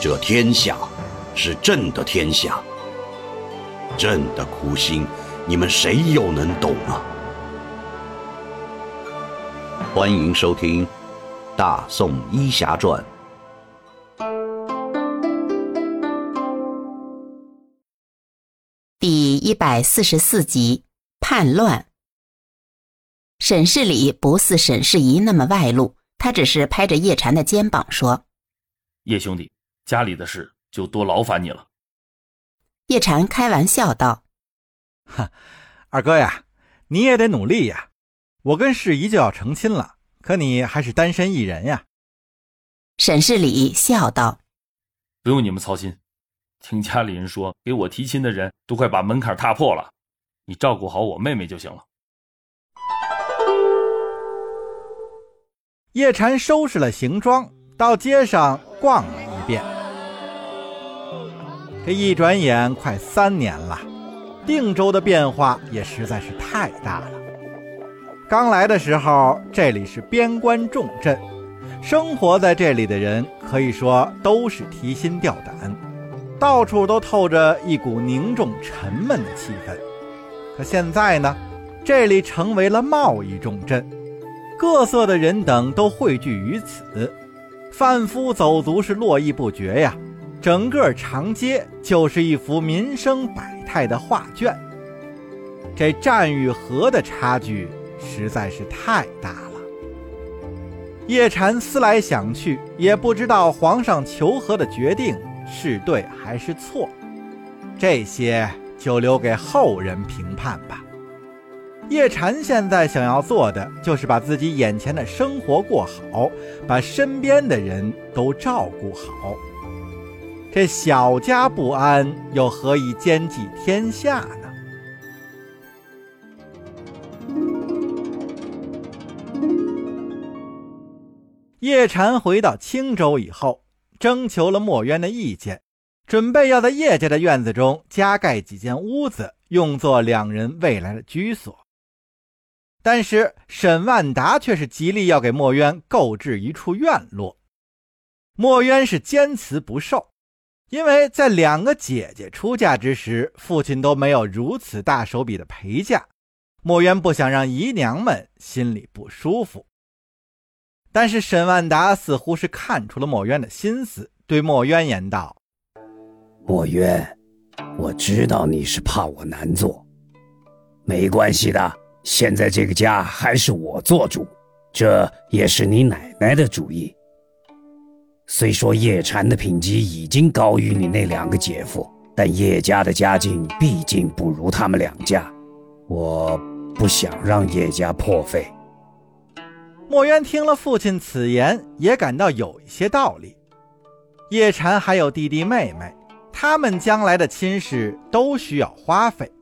这天下是朕的天下，朕的苦心，你们谁又能懂啊？欢迎收听《大宋医侠传》第一百四十四集：叛乱。沈世礼不似沈世仪那么外露，他只是拍着叶禅的肩膀说：“叶兄弟。”家里的事就多劳烦你了。叶禅开玩笑道：“哈，二哥呀，你也得努力呀。我跟世姨就要成亲了，可你还是单身一人呀。”沈世礼笑道：“不用你们操心，听家里人说，给我提亲的人都快把门槛踏破了。你照顾好我妹妹就行了。”叶禅收拾了行装，到街上逛了。这一转眼快三年了，定州的变化也实在是太大了。刚来的时候，这里是边关重镇，生活在这里的人可以说都是提心吊胆，到处都透着一股凝重沉闷的气氛。可现在呢，这里成为了贸易重镇，各色的人等都汇聚于此，贩夫走卒是络绎不绝呀。整个长街就是一幅民生百态的画卷，这战与和的差距实在是太大了。叶禅思来想去，也不知道皇上求和的决定是对还是错，这些就留给后人评判吧。叶禅现在想要做的，就是把自己眼前的生活过好，把身边的人都照顾好。这小家不安，又何以兼济天下呢？叶禅回到青州以后，征求了墨渊的意见，准备要在叶家的院子中加盖几间屋子，用作两人未来的居所。但是沈万达却是极力要给墨渊购置一处院落，墨渊是坚持不受。因为在两个姐姐出嫁之时，父亲都没有如此大手笔的陪嫁，墨渊不想让姨娘们心里不舒服。但是沈万达似乎是看出了墨渊的心思，对墨渊言道：“墨渊，我知道你是怕我难做，没关系的。现在这个家还是我做主，这也是你奶奶的主意。”虽说叶禅的品级已经高于你那两个姐夫，但叶家的家境毕竟不如他们两家，我不想让叶家破费。墨渊听了父亲此言，也感到有一些道理。叶禅还有弟弟妹妹，他们将来的亲事都需要花费，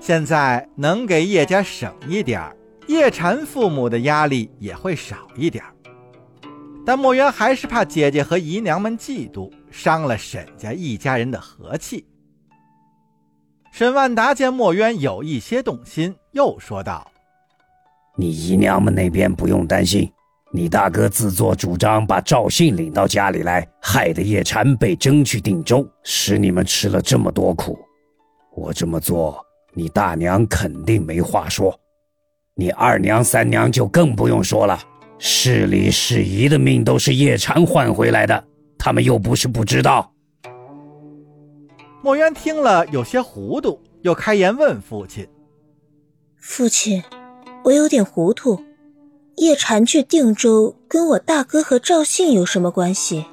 现在能给叶家省一点叶禅父母的压力也会少一点但墨渊还是怕姐姐和姨娘们嫉妒，伤了沈家一家人的和气。沈万达见墨渊有一些动心，又说道：“你姨娘们那边不用担心，你大哥自作主张把赵信领到家里来，害得叶禅被征去定州，使你们吃了这么多苦。我这么做，你大娘肯定没话说，你二娘、三娘就更不用说了。”市里世仪的命都是叶禅换回来的，他们又不是不知道。墨渊听了有些糊涂，又开言问父亲：“父亲，我有点糊涂，叶禅去定州跟我大哥和赵信有什么关系？”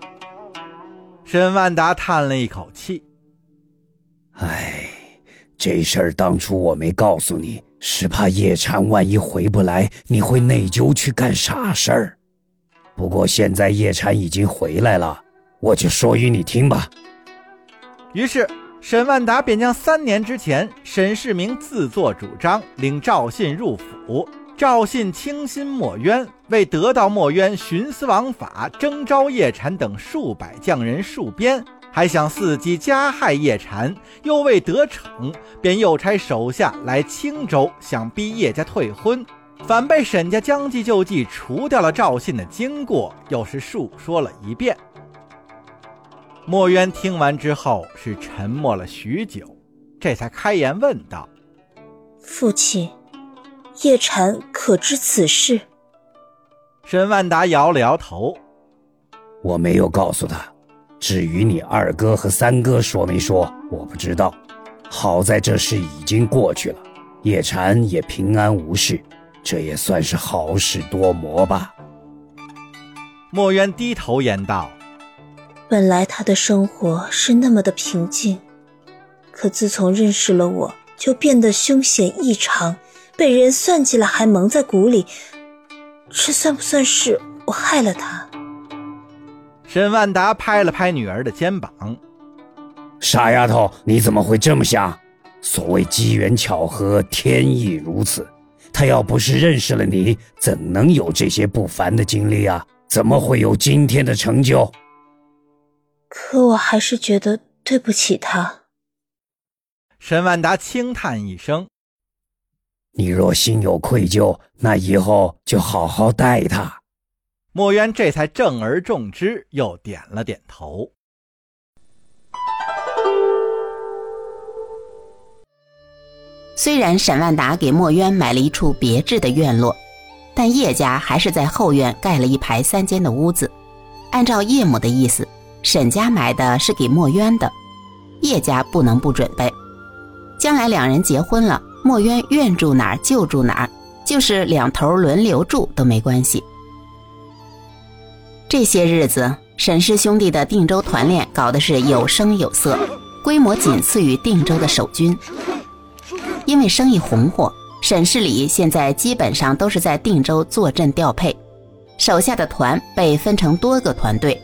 沈万达叹了一口气：“哎，这事儿当初我没告诉你。”是怕叶禅万一回不来，你会内疚去干傻事儿。不过现在叶禅已经回来了，我就说与你听吧。于是沈万达便将三年之前沈世明自作主张领赵信入府，赵信倾心墨渊，为得到墨渊徇私枉法，征召叶禅等数百匠人戍边。还想伺机加害叶禅，又未得逞，便又差手下来青州，想逼叶家退婚，反被沈家将计就计，除掉了赵信的经过，又是述说了一遍。墨渊听完之后是沉默了许久，这才开言问道：“父亲，叶禅可知此事？”沈万达摇了摇头：“我没有告诉他。至于你二哥和三哥说没说，我不知道。好在这事已经过去了，叶禅也平安无事，这也算是好事多磨吧。”墨渊低头言道。本来他的生活是那么的平静，可自从认识了我，就变得凶险异常，被人算计了还蒙在鼓里。这算不算是我害了他？沈万达拍了拍女儿的肩膀：“傻丫头，你怎么会这么想？所谓机缘巧合，天意如此。他要不是认识了你，怎能有这些不凡的经历啊？怎么会有今天的成就？”可我还是觉得对不起他。沈万达轻叹一声：“你若心有愧疚，那以后就好好待他。”墨渊这才正而重之，又点了点头。虽然沈万达给墨渊买了一处别致的院落，但叶家还是在后院盖了一排三间的屋子。按照叶母的意思。沈家买的是给墨渊的，叶家不能不准备。将来两人结婚了，墨渊愿住哪儿就住哪儿，就是两头轮流住都没关系。这些日子，沈氏兄弟的定州团练搞得是有声有色，规模仅次于定州的守军。因为生意红火，沈氏里现在基本上都是在定州坐镇调配，手下的团被分成多个团队。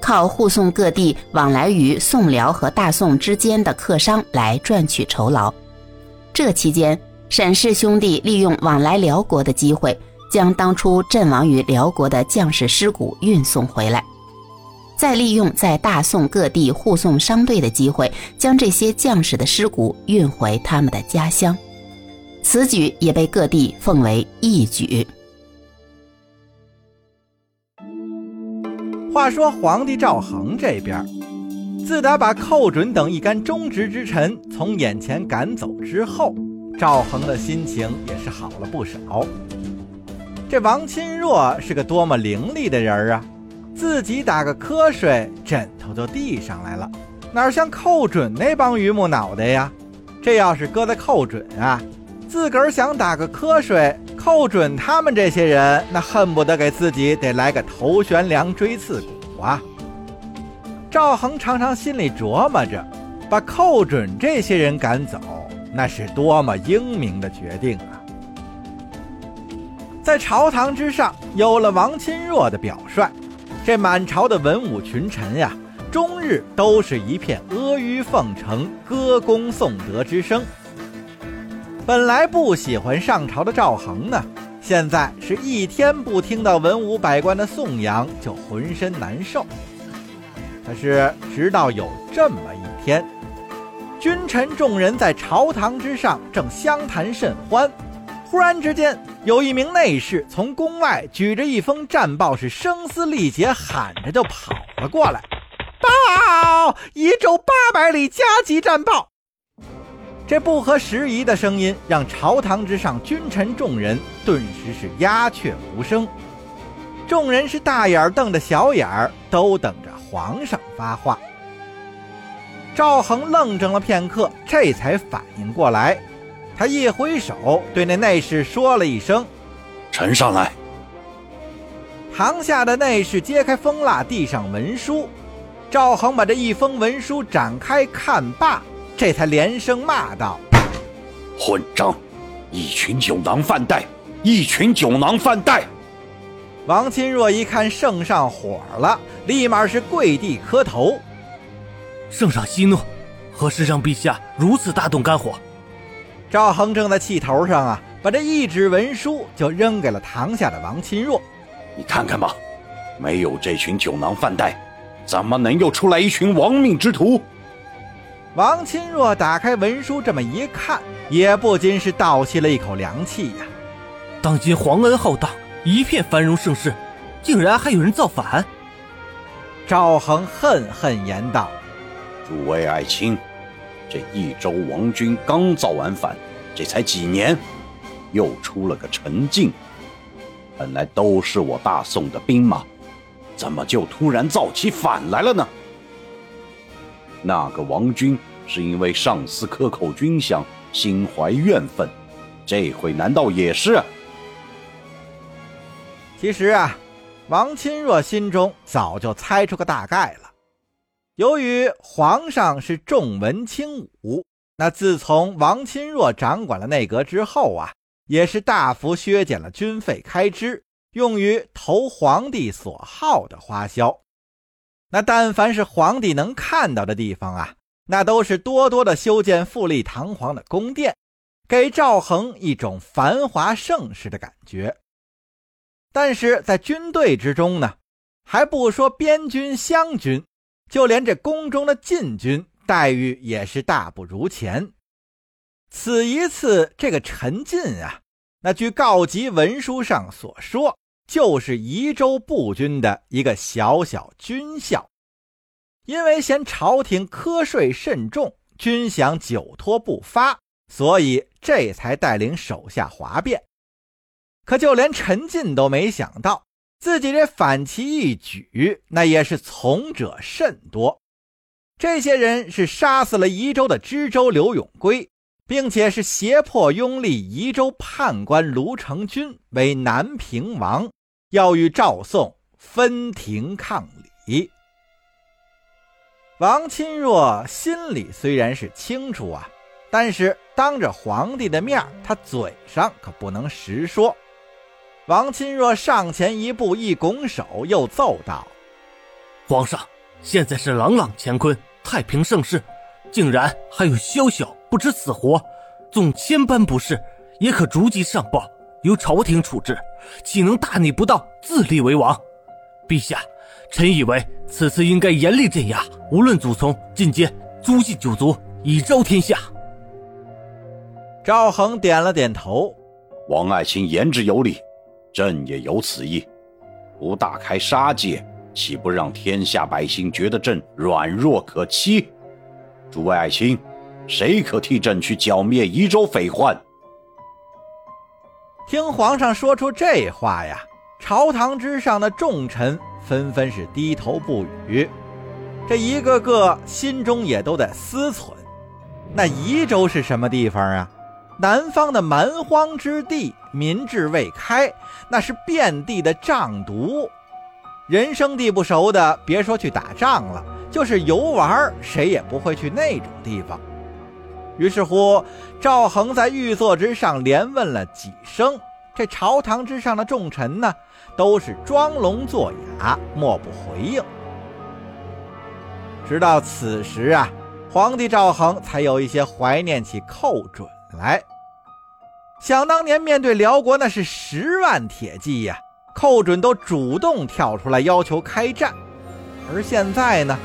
靠护送各地往来于宋辽和大宋之间的客商来赚取酬劳。这期间，沈氏兄弟利用往来辽国的机会，将当初阵亡于辽国的将士尸骨运送回来，再利用在大宋各地护送商队的机会，将这些将士的尸骨运回他们的家乡。此举也被各地奉为义举。话说皇帝赵恒这边，自打把寇准等一干忠直之臣从眼前赶走之后，赵恒的心情也是好了不少。这王钦若是个多么伶俐的人啊！自己打个瞌睡，枕头就递上来了，哪像寇准那帮榆木脑袋呀？这要是搁在寇准啊，自个儿想打个瞌睡。寇准他们这些人，那恨不得给自己得来个头悬梁锥刺股啊！赵恒常常心里琢磨着，把寇准这些人赶走，那是多么英明的决定啊！在朝堂之上，有了王钦若的表率，这满朝的文武群臣呀，终日都是一片阿谀奉承、歌功颂德之声。本来不喜欢上朝的赵恒呢，现在是一天不听到文武百官的颂扬就浑身难受。可是直到有这么一天，君臣众人在朝堂之上正相谈甚欢，忽然之间有一名内侍从宫外举着一封战报，是声嘶力竭喊着就跑了过来：“报！一州八百里加急战报！”这不合时宜的声音，让朝堂之上君臣众人顿时是鸦雀无声。众人是大眼瞪着小眼儿，都等着皇上发话。赵恒愣怔了片刻，这才反应过来，他一挥手对那内侍说了一声：“呈上来。”堂下的内侍揭开封蜡，递上文书。赵恒把这一封文书展开看罢。这才连声骂道：“混账！一群酒囊饭袋，一群酒囊饭袋！”王钦若一看圣上火了，立马是跪地磕头：“圣上息怒，何时让陛下如此大动肝火？”赵恒正在气头上啊，把这一纸文书就扔给了堂下的王钦若：“你看看吧，没有这群酒囊饭袋，怎么能又出来一群亡命之徒？”王钦若打开文书，这么一看，也不禁是倒吸了一口凉气呀。当今皇恩浩荡，一片繁荣盛世，竟然还有人造反！赵恒恨恨言道：“诸位爱卿，这益州王军刚造完反，这才几年，又出了个陈进。本来都是我大宋的兵马，怎么就突然造起反来了呢？那个王军是因为上司克扣军饷，心怀怨愤，这回难道也是？其实啊。”王钦若心中早就猜出个大概了。由于皇上是重文轻武，那自从王钦若掌管了内阁之后啊，也是大幅削减了军费开支，用于投皇帝所好的花销。那但凡是皇帝能看到的地方啊，那都是多多的修建富丽堂皇的宫殿，给赵恒一种繁华盛世的感觉。但是在军队之中呢，还不说边军、湘军，就连这宫中的禁军待遇也是大不如前。此一次，这个陈进啊，那据告急文书上所说，就是宜州步军的一个小小军校，因为嫌朝廷苛税甚重，军饷久拖不发，所以这才带领手下哗变。可就连陈进都没想到，自己这反其一举，那也是从者甚多。这些人是杀死了宜州的知州刘永归，并且是胁迫拥立宜州判官卢成军为南平王，要与赵宋分庭抗礼。王钦若心里虽然是清楚啊，但是当着皇帝的面，他嘴上可不能实说。王钦若上前一步，一拱手，又奏道：“皇上，现在是朗朗乾坤，太平盛世，竟然还有宵小不知死活，纵千般不是，也可逐级上报，由朝廷处置，岂能大逆不道，自立为王？陛下，臣以为此次应该严厉镇压，无论祖宗，进阶诛尽九族，以昭天下。”赵恒点了点头：“王爱卿言之有理。”朕也有此意，不大开杀戒，岂不让天下百姓觉得朕软弱可欺？诸位爱卿，谁可替朕去剿灭宜州匪患？听皇上说出这话呀，朝堂之上的众臣纷纷是低头不语，这一个个心中也都在思忖：那宜州是什么地方啊？南方的蛮荒之地，民智未开，那是遍地的瘴毒，人生地不熟的，别说去打仗了，就是游玩，谁也不会去那种地方。于是乎，赵恒在御座之上连问了几声，这朝堂之上的众臣呢，都是装聋作哑，莫不回应。直到此时啊，皇帝赵恒才有一些怀念起寇准来。想当年，面对辽国那是十万铁骑呀，寇准都主动跳出来要求开战。而现在呢，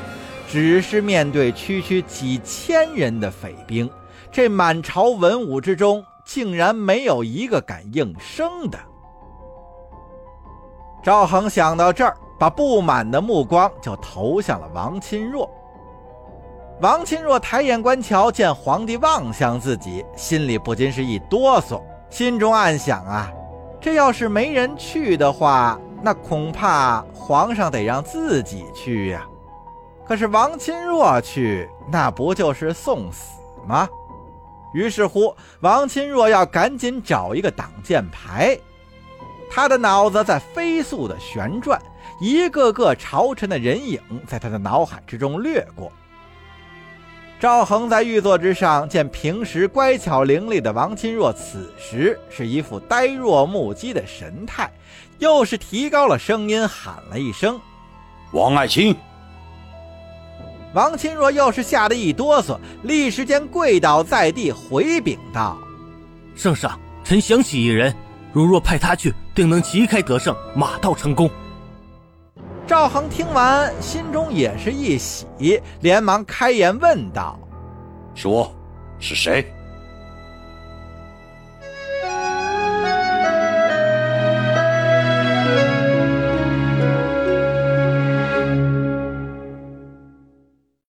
只是面对区区几千人的匪兵，这满朝文武之中，竟然没有一个敢应声的。赵恒想到这儿，把不满的目光就投向了王钦若。王钦若抬眼观瞧，见皇帝望向自己，心里不禁是一哆嗦，心中暗想啊，这要是没人去的话，那恐怕皇上得让自己去呀。可是王钦若去，那不就是送死吗？于是乎，王钦若要赶紧找一个挡箭牌，他的脑子在飞速的旋转，一个个朝臣的人影在他的脑海之中掠过。赵恒在玉座之上见平时乖巧伶俐的王钦若，此时是一副呆若木鸡的神态，又是提高了声音喊了一声：“王爱卿。”王钦若又是吓得一哆嗦，立时间跪倒在地，回禀道：“圣上，臣想起一人，如若派他去，定能旗开得胜，马到成功。”赵恒听完，心中也是一喜，连忙开言问道：“说，是谁？”